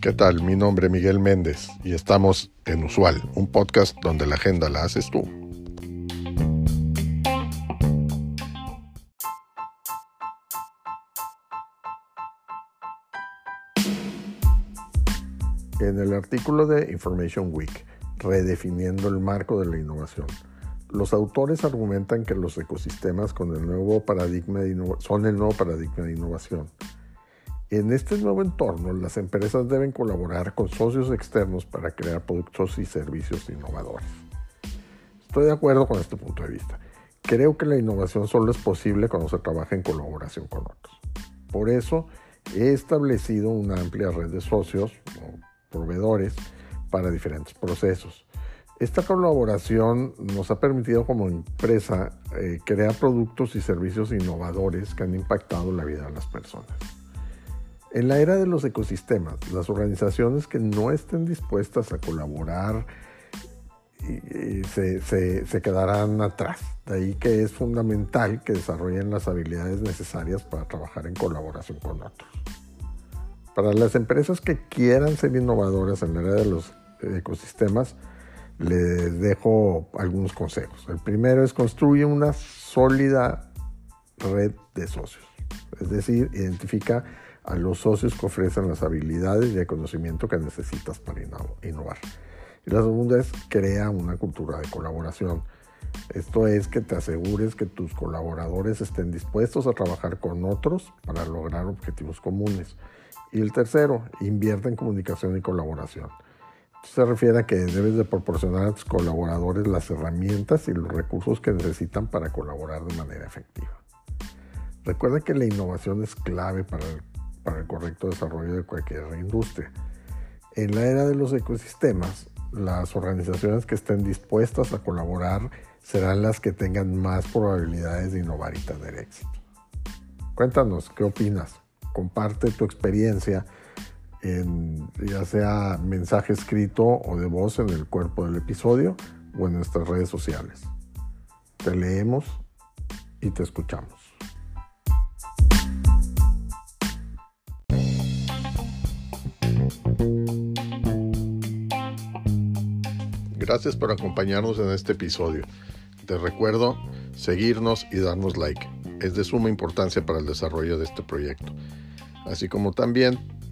¿Qué tal? Mi nombre es Miguel Méndez y estamos en Usual, un podcast donde la agenda la haces tú. En el artículo de Information Week, redefiniendo el marco de la innovación, los autores argumentan que los ecosistemas con el nuevo paradigma son el nuevo paradigma de innovación. En este nuevo entorno, las empresas deben colaborar con socios externos para crear productos y servicios innovadores. Estoy de acuerdo con este punto de vista. Creo que la innovación solo es posible cuando se trabaja en colaboración con otros. Por eso he establecido una amplia red de socios o proveedores para diferentes procesos. Esta colaboración nos ha permitido como empresa eh, crear productos y servicios innovadores que han impactado la vida de las personas. En la era de los ecosistemas, las organizaciones que no estén dispuestas a colaborar se, se, quedarán atrás. De ahí que es fundamental que desarrollen las habilidades necesarias para trabajar en colaboración con otros. Para las empresas que quieran ser innovadoras en la era de los ecosistemas, les dejo algunos consejos. El primero es construir una sólida red de socios. Es decir, identifica a los socios que ofrecen las habilidades y el conocimiento que necesitas para innovar. Y la segunda es crea una cultura de colaboración. Esto es que te asegures que tus colaboradores estén dispuestos a trabajar con otros para lograr objetivos comunes. Y el tercero, invierte en comunicación y colaboración se refiere a que debes de proporcionar a tus colaboradores las herramientas y los recursos que necesitan para colaborar de manera efectiva. Recuerda que la innovación es clave para el, para el correcto desarrollo de cualquier industria. En la era de los ecosistemas, las organizaciones que estén dispuestas a colaborar serán las que tengan más probabilidades de innovar y tener éxito. Cuéntanos, ¿qué opinas? Comparte tu experiencia en ya sea mensaje escrito o de voz en el cuerpo del episodio o en nuestras redes sociales. Te leemos y te escuchamos. Gracias por acompañarnos en este episodio. Te recuerdo seguirnos y darnos like. Es de suma importancia para el desarrollo de este proyecto. Así como también